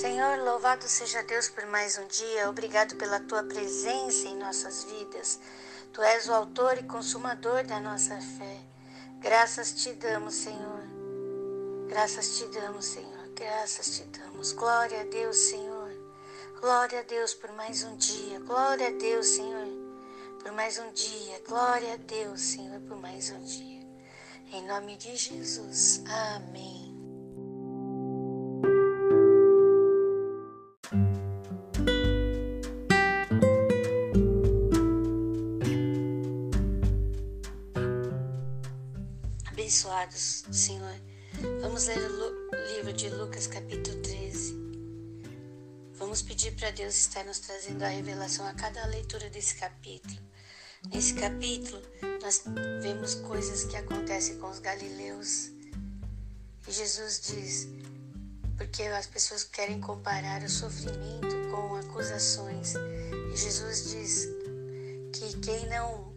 Senhor, louvado seja Deus por mais um dia. Obrigado pela tua presença em nossas vidas. Tu és o autor e consumador da nossa fé. Graças te damos, Senhor. Graças te damos, Senhor. Graças te damos. Glória a Deus, Senhor. Glória a Deus por mais um dia. Glória a Deus, Senhor, por mais um dia. Glória a Deus, Senhor, por mais um dia. Em nome de Jesus. Amém. Abençoados, Senhor. Vamos ler o livro de Lucas, capítulo 13. Vamos pedir para Deus estar nos trazendo a revelação a cada leitura desse capítulo. Nesse capítulo, nós vemos coisas que acontecem com os galileus. E Jesus diz, porque as pessoas querem comparar o sofrimento com acusações. E Jesus diz que quem não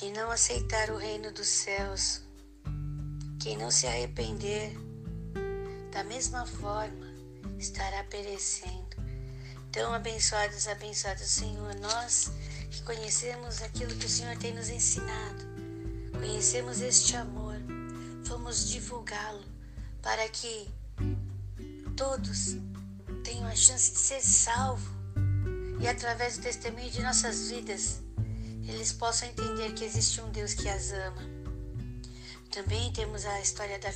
quem não aceitar o reino dos céus, quem não se arrepender, da mesma forma estará perecendo. Tão abençoados, abençoados, Senhor, nós que conhecemos aquilo que o Senhor tem nos ensinado, conhecemos este amor, vamos divulgá-lo para que todos tenham a chance de ser salvos e através do testemunho de nossas vidas eles possam entender que existe um Deus que as ama. Também temos a história da,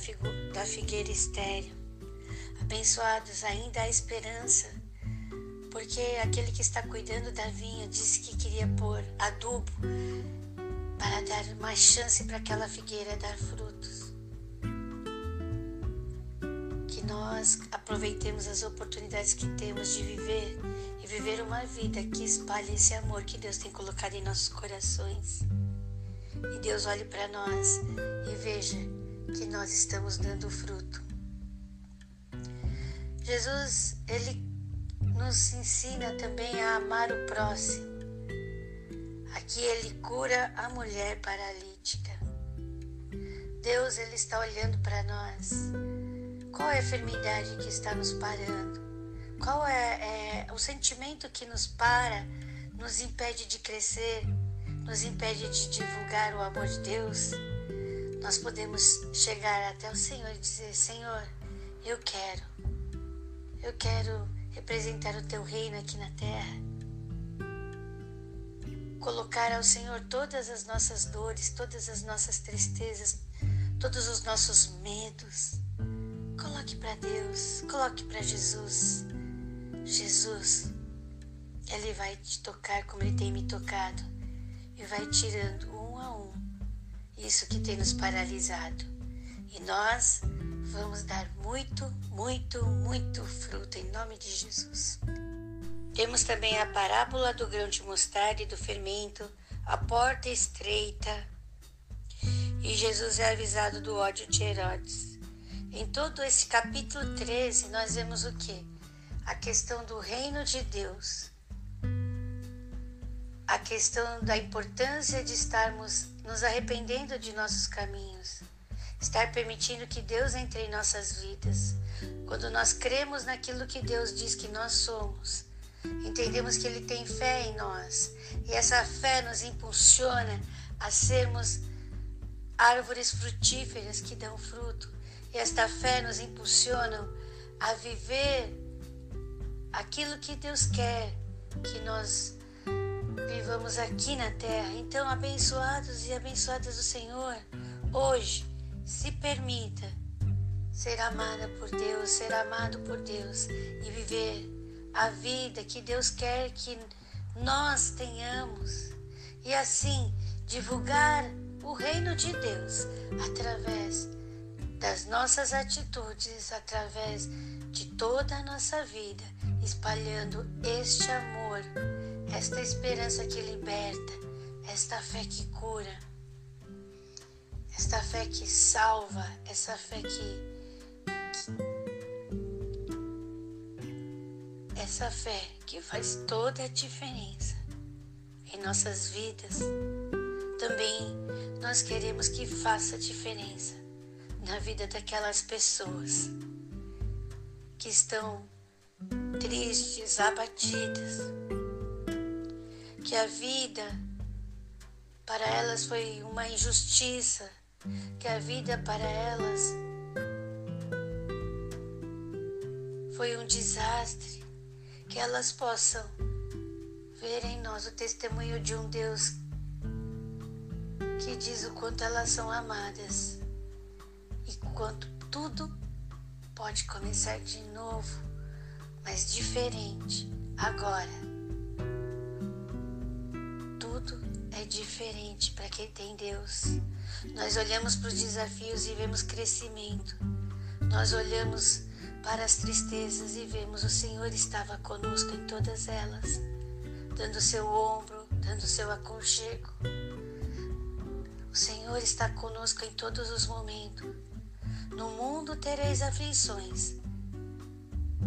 da figueira estéreo. Abençoados, ainda há esperança, porque aquele que está cuidando da vinha disse que queria pôr adubo para dar mais chance para aquela figueira dar frutos. Que nós aproveitemos as oportunidades que temos de viver e viver uma vida que espalhe esse amor que Deus tem colocado em nossos corações. E Deus olhe para nós e veja que nós estamos dando fruto. Jesus, ele nos ensina também a amar o próximo. Aqui ele cura a mulher paralítica. Deus, ele está olhando para nós. Qual é a enfermidade que está nos parando? Qual é, é o sentimento que nos para, nos impede de crescer, nos impede de divulgar o amor de Deus? Nós podemos chegar até o Senhor e dizer: Senhor, eu quero, eu quero representar o teu reino aqui na terra. Colocar ao Senhor todas as nossas dores, todas as nossas tristezas, todos os nossos medos. Coloque para Deus, coloque para Jesus. Jesus, Ele vai te tocar como Ele tem me tocado e vai tirando um a um isso que tem nos paralisado. E nós vamos dar muito, muito, muito fruto em nome de Jesus. Temos também a parábola do grão de mostarda e do fermento, a porta estreita. E Jesus é avisado do ódio de Herodes. Em todo esse capítulo 13, nós vemos o que? A questão do reino de Deus, a questão da importância de estarmos nos arrependendo de nossos caminhos, estar permitindo que Deus entre em nossas vidas. Quando nós cremos naquilo que Deus diz que nós somos, entendemos que Ele tem fé em nós e essa fé nos impulsiona a sermos árvores frutíferas que dão fruto. E esta fé nos impulsiona a viver aquilo que Deus quer que nós vivamos aqui na terra. Então, abençoados e abençoadas do Senhor, hoje se permita ser amada por Deus, ser amado por Deus e viver a vida que Deus quer que nós tenhamos e assim divulgar o reino de Deus através das nossas atitudes, através de toda a nossa vida espalhando este amor, esta esperança que liberta, esta fé que cura, esta fé que salva, essa fé que, que essa fé que faz toda a diferença em nossas vidas. Também nós queremos que faça diferença na vida daquelas pessoas que estão tristes, abatidas, que a vida para elas foi uma injustiça, que a vida para elas foi um desastre, que elas possam ver em nós o testemunho de um Deus que diz o quanto elas são amadas e quanto tudo pode começar de novo, mas diferente agora. Tudo é diferente para quem tem Deus. Nós olhamos para os desafios e vemos crescimento. Nós olhamos para as tristezas e vemos o Senhor estava conosco em todas elas, dando seu ombro, dando seu aconchego. O Senhor está conosco em todos os momentos. No mundo tereis aflições,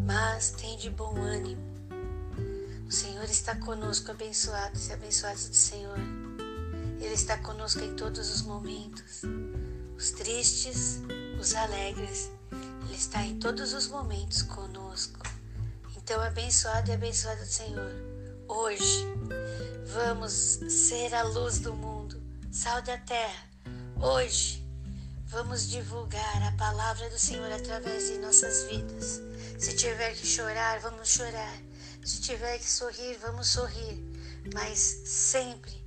mas tem de bom ânimo. O Senhor está conosco, abençoados e abençoados do Senhor. Ele está conosco em todos os momentos, os tristes, os alegres, ele está em todos os momentos conosco. Então, abençoado e abençoado Senhor, hoje vamos ser a luz do mundo, sal da terra. Hoje vamos divulgar a palavra do Senhor através de nossas vidas. Se tiver que chorar, vamos chorar. Se tiver que sorrir, vamos sorrir. Mas sempre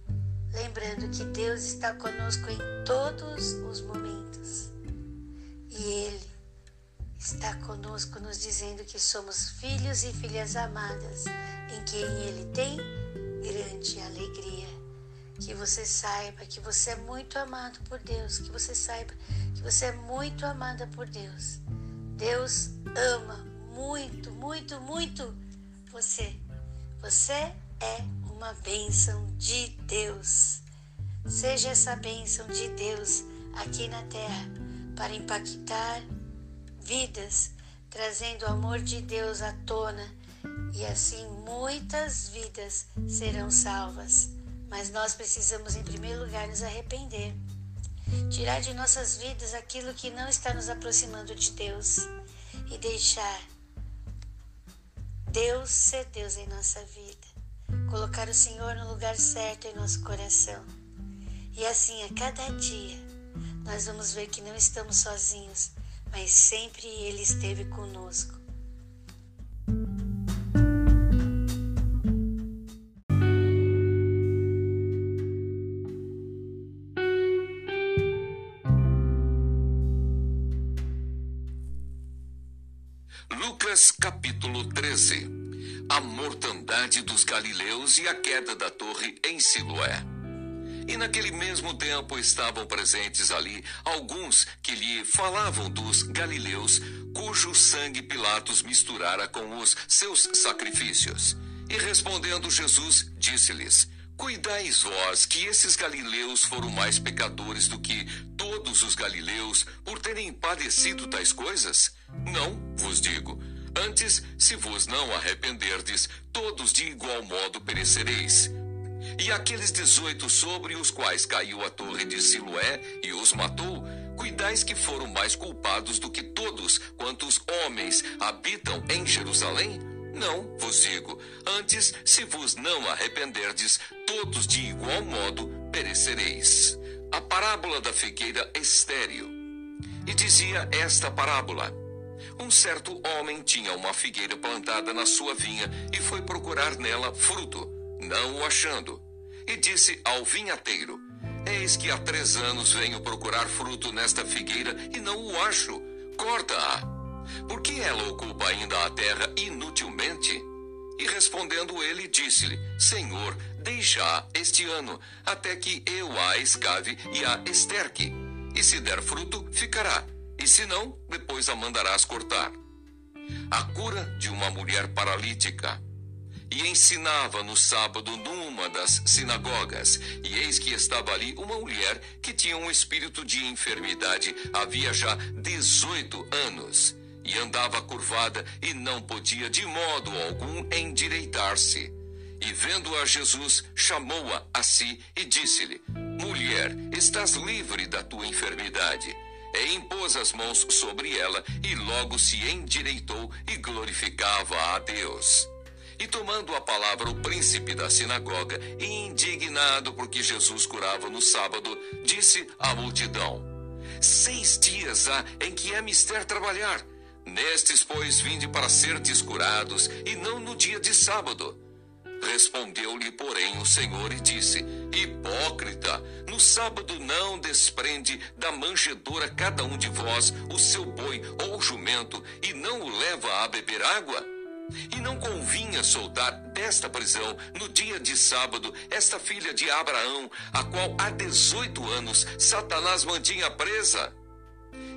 lembrando que Deus está conosco em todos os momentos. E Ele está conosco, nos dizendo que somos filhos e filhas amadas, em quem Ele tem grande alegria. Que você saiba que você é muito amado por Deus, que você saiba que você é muito amada por Deus. Deus ama muito, muito, muito você. Você é uma bênção de Deus. Seja essa bênção de Deus aqui na terra para impactar vidas, trazendo o amor de Deus à tona, e assim muitas vidas serão salvas. Mas nós precisamos, em primeiro lugar, nos arrepender, tirar de nossas vidas aquilo que não está nos aproximando de Deus e deixar Deus ser Deus em nossa vida, colocar o Senhor no lugar certo em nosso coração. E assim, a cada dia, nós vamos ver que não estamos sozinhos, mas sempre Ele esteve conosco. Mortandade dos galileus e a queda da torre em Siloé. E naquele mesmo tempo estavam presentes ali alguns que lhe falavam dos galileus, cujo sangue Pilatos misturara com os seus sacrifícios. E respondendo Jesus, disse-lhes: Cuidais vós que esses galileus foram mais pecadores do que todos os galileus por terem padecido tais coisas? Não, vos digo. Antes, se vos não arrependerdes, todos de igual modo perecereis. E aqueles dezoito sobre os quais caiu a torre de Siloé e os matou, cuidais que foram mais culpados do que todos quantos homens habitam em Jerusalém? Não, vos digo, antes, se vos não arrependerdes, todos de igual modo perecereis. A parábola da figueira estéril. E dizia esta parábola: Um certo homem tinha uma figueira plantada na sua vinha e foi procurar nela fruto não o achando, e disse ao vinhateiro: Eis que há três anos venho procurar fruto nesta figueira e não o acho. Corta-a. Por que ela ocupa ainda a terra inutilmente? E respondendo ele, disse-lhe: Senhor, deixa este ano, até que eu a escave e a esterque. E se der fruto, ficará, e se não, depois a mandarás cortar. A cura de uma mulher paralítica e ensinava no sábado numa das sinagogas. E eis que estava ali uma mulher que tinha um espírito de enfermidade, havia já 18 anos, e andava curvada e não podia de modo algum endireitar-se. E vendo-a Jesus, chamou-a a si e disse-lhe: Mulher, estás livre da tua enfermidade. E impôs as mãos sobre ela, e logo se endireitou e glorificava a Deus. E tomando a palavra o príncipe da sinagoga, indignado porque Jesus curava no sábado, disse à multidão: Seis dias há em que é mister trabalhar. Nestes, pois, vinde para serdes curados, e não no dia de sábado. Respondeu-lhe, porém, o Senhor e disse: Hipócrita, no sábado não desprende da manjedoura cada um de vós o seu boi ou jumento, e não o leva a beber água? E não convinha soltar desta prisão, no dia de sábado, esta filha de Abraão, a qual há dezoito anos Satanás mantinha presa?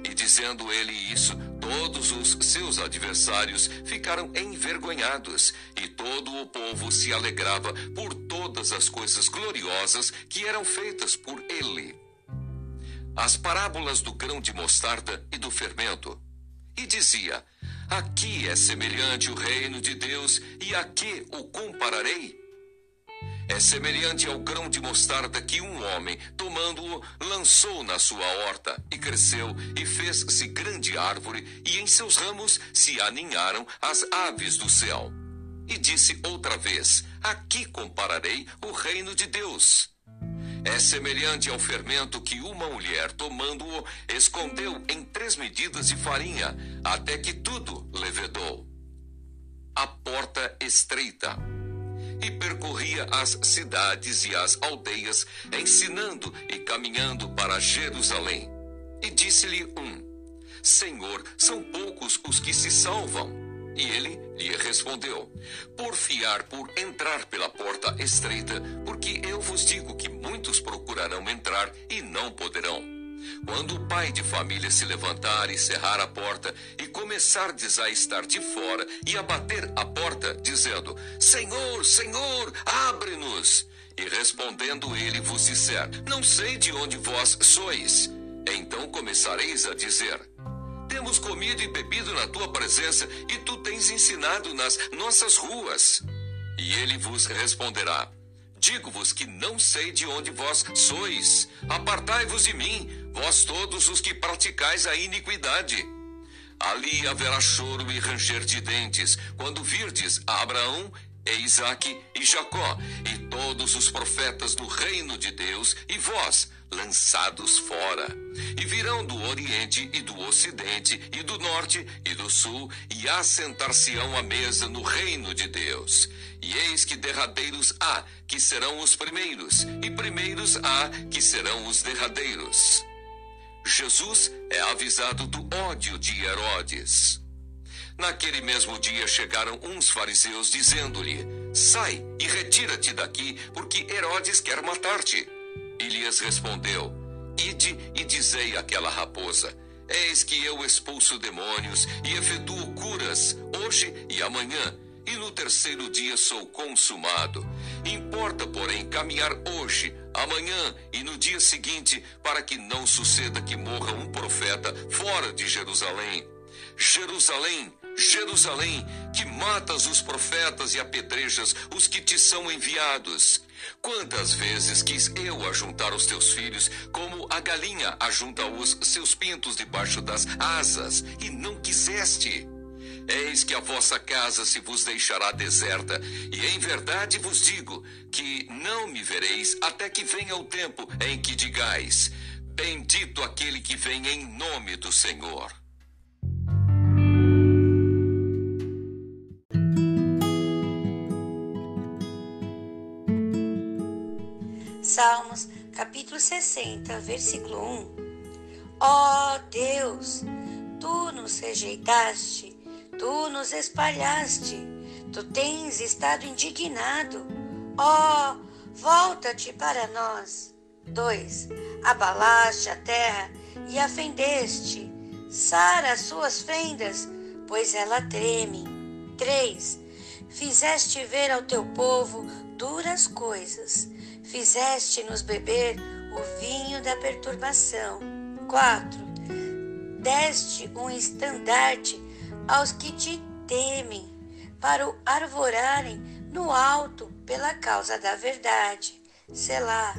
E dizendo ele isso, todos os seus adversários ficaram envergonhados, e todo o povo se alegrava por todas as coisas gloriosas que eram feitas por ele. As parábolas do grão de mostarda e do fermento. E dizia: Aqui é semelhante o reino de Deus, e a que o compararei? É semelhante ao grão de mostarda que um homem, tomando-o, lançou na sua horta, e cresceu, e fez-se grande árvore, e em seus ramos se aninharam as aves do céu. E disse outra vez: Aqui compararei o reino de Deus. É semelhante ao fermento que uma mulher, tomando-o, escondeu em três medidas de farinha, até que tudo levedou. A porta estreita e percorria as cidades e as aldeias, ensinando e caminhando para Jerusalém. E disse-lhe um: Senhor, são poucos os que se salvam. E ele lhe respondeu: Por fiar por entrar pela porta estreita, porque eu vos digo que muitos procurarão entrar e não poderão. Quando o pai de família se levantar e cerrar a porta e começardes a estar de fora e a bater a porta, dizendo: Senhor, Senhor, abre-nos. E respondendo ele vos disser: Não sei de onde vós sois. Então começareis a dizer: Temos comido e bebido na tua presença, e tu tens ensinado nas nossas ruas. E ele vos responderá: Digo-vos que não sei de onde vós sois. Apartai-vos de mim, vós todos os que praticais a iniquidade. Ali haverá choro e ranger de dentes, quando virdes Abraão e Isaque e Jacó, e todos os profetas do reino de Deus, e vós, lançados fora. E virão do Oriente e do Ocidente, e do Norte e do Sul, e assentar-se-ão à mesa no reino de Deus. E eis que derradeiros há, que serão os primeiros, e primeiros há, que serão os derradeiros. Jesus é avisado do ódio de Herodes. Naquele mesmo dia chegaram uns fariseus dizendo-lhe: Sai e retira-te daqui, porque Herodes quer matar-te. E lhes respondeu: Ide e dizei àquela raposa: Eis que eu expulso demônios e efetuo curas hoje e amanhã, e no terceiro dia sou consumado. Importa, porém, caminhar hoje, amanhã e no dia seguinte, para que não suceda que morra um profeta fora de Jerusalém. Jerusalém, Jerusalém, que matas os profetas e apedrejas os que te são enviados. Quantas vezes quis eu ajuntar os teus filhos, como a galinha ajunta os seus pintos debaixo das asas, e não quiseste? Eis que a vossa casa se vos deixará deserta, e em verdade vos digo que não me vereis até que venha o tempo em que digais: Bendito aquele que vem em nome do Senhor. Salmos, capítulo 60, versículo 1. Ó oh Deus, tu nos rejeitaste, tu nos espalhaste, tu tens estado indignado. Ó, oh, volta-te para nós. 2. Abalaste a terra e a fendeste, sara as suas fendas, pois ela treme. 3. Fizeste ver ao teu povo duras coisas fizeste-nos beber o vinho da perturbação. 4. Deste um estandarte aos que te temem, para o arvorarem no alto pela causa da verdade. Selá.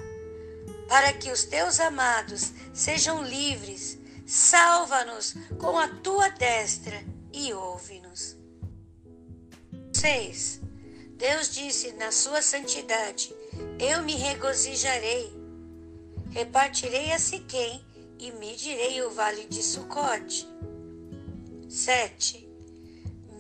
Para que os teus amados sejam livres, Salva-nos com a tua destra e ouve-nos. 6. Deus disse na sua santidade: Eu me regozijarei, repartirei a Siquém e medirei o vale de Sucote. 7.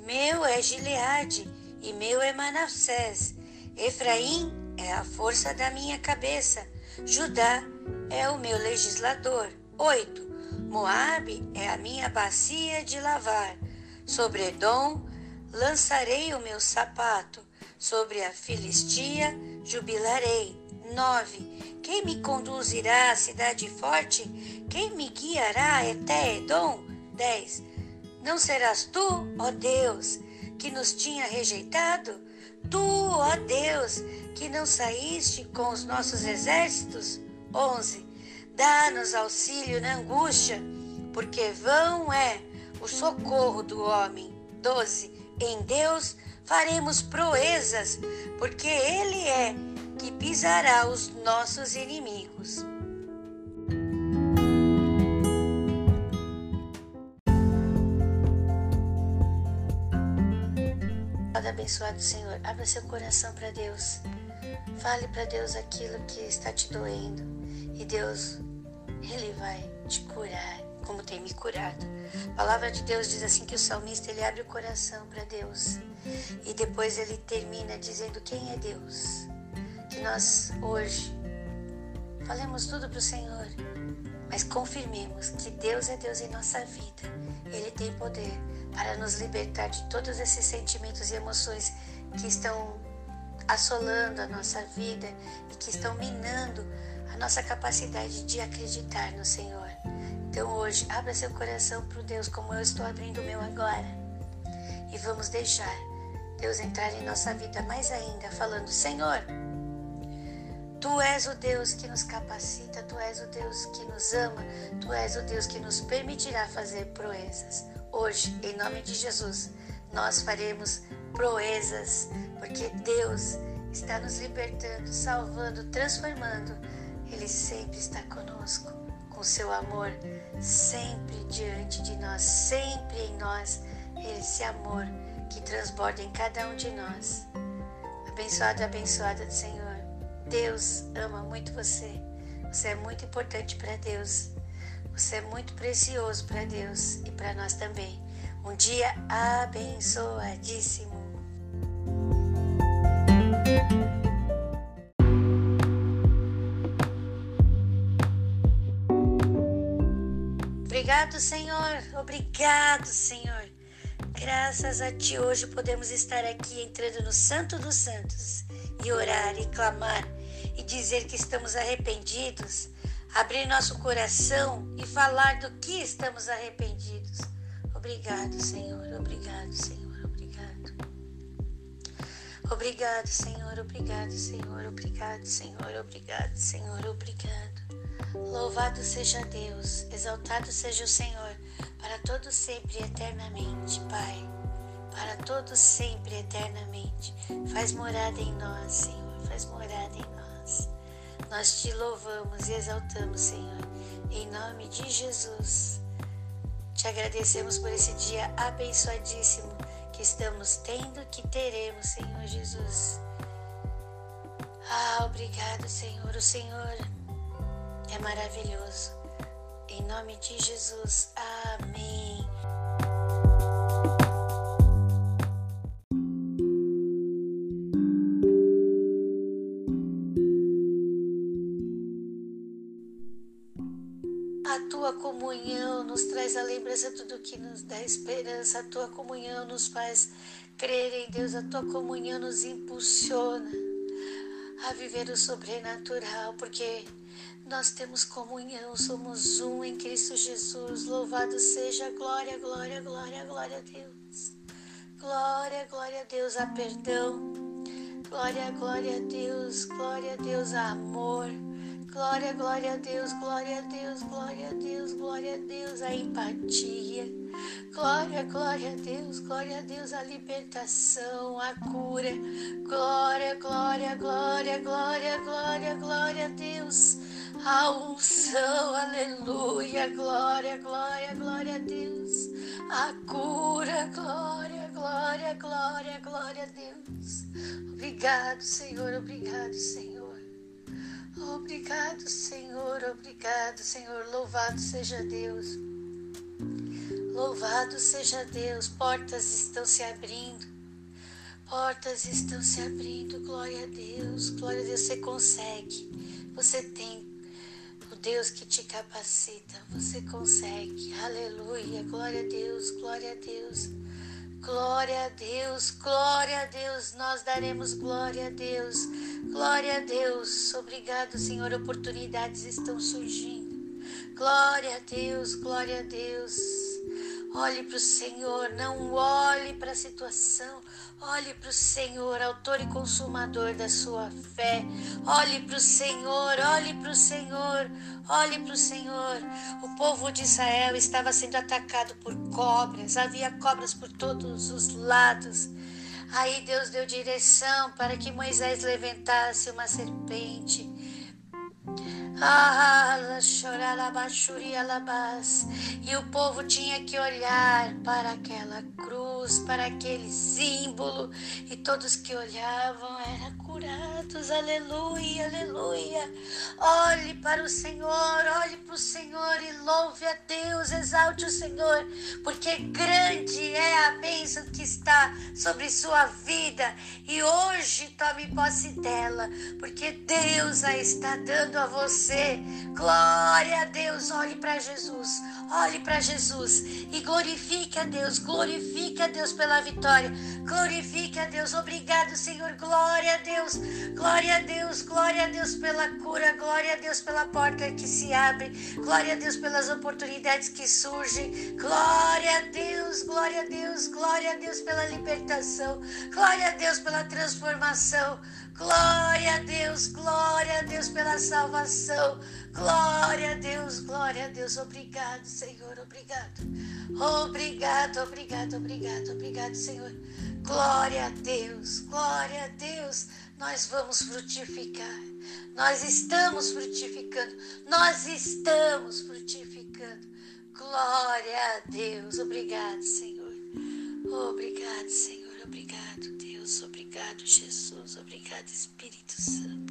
Meu é Gileade e meu é Manassés. Efraim é a força da minha cabeça. Judá é o meu legislador. 8. Moabe é a minha bacia de lavar. Sobre Edom lançarei o meu sapato. Sobre a Filistia jubilarei. 9. Quem me conduzirá à cidade forte? Quem me guiará até Edom? 10. Não serás tu, ó Deus, que nos tinha rejeitado? Tu, ó Deus, que não saíste com os nossos exércitos? 11. Dá-nos auxílio na angústia, porque vão é o socorro do homem. 12. Em Deus faremos proezas, porque Ele é que pisará os nossos inimigos. Pai abençoado Senhor, abra seu coração para Deus. Fale para Deus aquilo que está te doendo. E Deus, Ele vai te curar, como tem me curado. A palavra de Deus diz assim que o salmista ele abre o coração para Deus. E depois ele termina dizendo quem é Deus. Que nós hoje falemos tudo para o Senhor, mas confirmemos que Deus é Deus em nossa vida. Ele tem poder para nos libertar de todos esses sentimentos e emoções que estão assolando a nossa vida e que estão minando a nossa capacidade de acreditar no Senhor. Então hoje, abra seu coração para o Deus como eu estou abrindo o meu agora. E vamos deixar Deus entrar em nossa vida mais ainda, falando: Senhor, Tu és o Deus que nos capacita, Tu és o Deus que nos ama, Tu és o Deus que nos permitirá fazer proezas. Hoje, em nome de Jesus, nós faremos proezas, porque Deus está nos libertando, salvando, transformando. Ele sempre está conosco, seu amor sempre diante de nós, sempre em nós, esse amor que transborda em cada um de nós. Abençoado, abençoada do Senhor. Deus ama muito você. Você é muito importante para Deus. Você é muito precioso para Deus e para nós também. Um dia abençoadíssimo. Obrigado, Senhor. Obrigado, Senhor. Graças a Ti hoje podemos estar aqui entrando no Santo dos Santos e orar e clamar e dizer que estamos arrependidos, abrir nosso coração e falar do que estamos arrependidos. Obrigado, Senhor. Obrigado, Senhor. Obrigado. Obrigado, Senhor. Obrigado, Senhor. Obrigado, Senhor. Obrigado, Senhor. Obrigado. Louvado seja Deus, exaltado seja o Senhor, para todo sempre e eternamente, Pai. Para todo sempre eternamente. Faz morada em nós, Senhor. Faz morada em nós. Nós te louvamos e exaltamos, Senhor, em nome de Jesus. Te agradecemos por esse dia abençoadíssimo que estamos tendo, que teremos, Senhor Jesus. Ah, obrigado, Senhor. O Senhor é maravilhoso. Em nome de Jesus. Amém. A tua comunhão nos traz a lembrança de tudo que nos dá esperança. A tua comunhão nos faz crer em Deus. A tua comunhão nos impulsiona a viver o sobrenatural, porque nós temos comunhão, somos um em Cristo Jesus. Louvado seja, glória, glória, glória, glória a Deus. Glória, glória a Deus a perdão. Glória, glória a Deus, glória a Deus a amor. Glória, glória a Deus, glória a Deus, glória a Deus, glória a Deus a empatia. Glória, glória a Deus, glória a Deus a libertação, a cura. Glória, glória, glória, glória, glória, glória a Deus a unção, aleluia, glória, glória, glória a Deus, a cura, glória, glória, glória, glória a Deus. Obrigado, Senhor, obrigado, Senhor. Obrigado, Senhor, obrigado, Senhor. Louvado seja Deus. Louvado seja Deus. Portas estão se abrindo. Portas estão se abrindo. Glória a Deus. Glória a Deus. Você consegue. Você tem Deus que te capacita. Você consegue. Aleluia. Glória a Deus. Glória a Deus. Glória a Deus, glória a Deus, nós daremos glória a Deus, glória a Deus. Obrigado, Senhor, oportunidades estão surgindo. Glória a Deus, glória a Deus. Olhe para o Senhor, não olhe para a situação, olhe para o Senhor, autor e consumador da sua fé. Olhe para o Senhor, olhe para o Senhor, olhe para o Senhor. O povo de Israel estava sendo atacado por cobras, havia cobras por todos os lados. Aí Deus deu direção para que Moisés levantasse uma serpente ah, e o povo tinha que olhar para aquela cruz, para aquele símbolo, e todos que olhavam eram curados. Aleluia, aleluia. Olhe para o Senhor, olhe para o Senhor e louve a Deus, exalte o Senhor, porque grande é a bênção que está sobre sua vida. E hoje tome posse dela, porque Deus a está dando a você. Glória a Deus, olhe para Jesus, olhe para Jesus. E glorifique a Deus, glorifique a Deus pela vitória, glorifique a Deus. Obrigado, Senhor, glória a Deus, glória a Deus, glória a Deus pela cura, glória a Deus pela porta que se abre, glória a Deus pelas oportunidades que surgem, glória glória a Deus, glória a Deus pela libertação, glória a Deus pela transformação. Glória a Deus, glória a Deus pela salvação. Glória a Deus, glória a Deus. Obrigado, Senhor, obrigado. Obrigado, obrigado, obrigado, obrigado, Senhor. Glória a Deus, glória a Deus. Nós vamos frutificar. Nós estamos frutificando. Nós estamos frutificando. Glória a Deus. Obrigado, Senhor. Obrigado, Senhor. Obrigado, Deus. Obrigado, Jesus. Obrigado, Espírito Santo.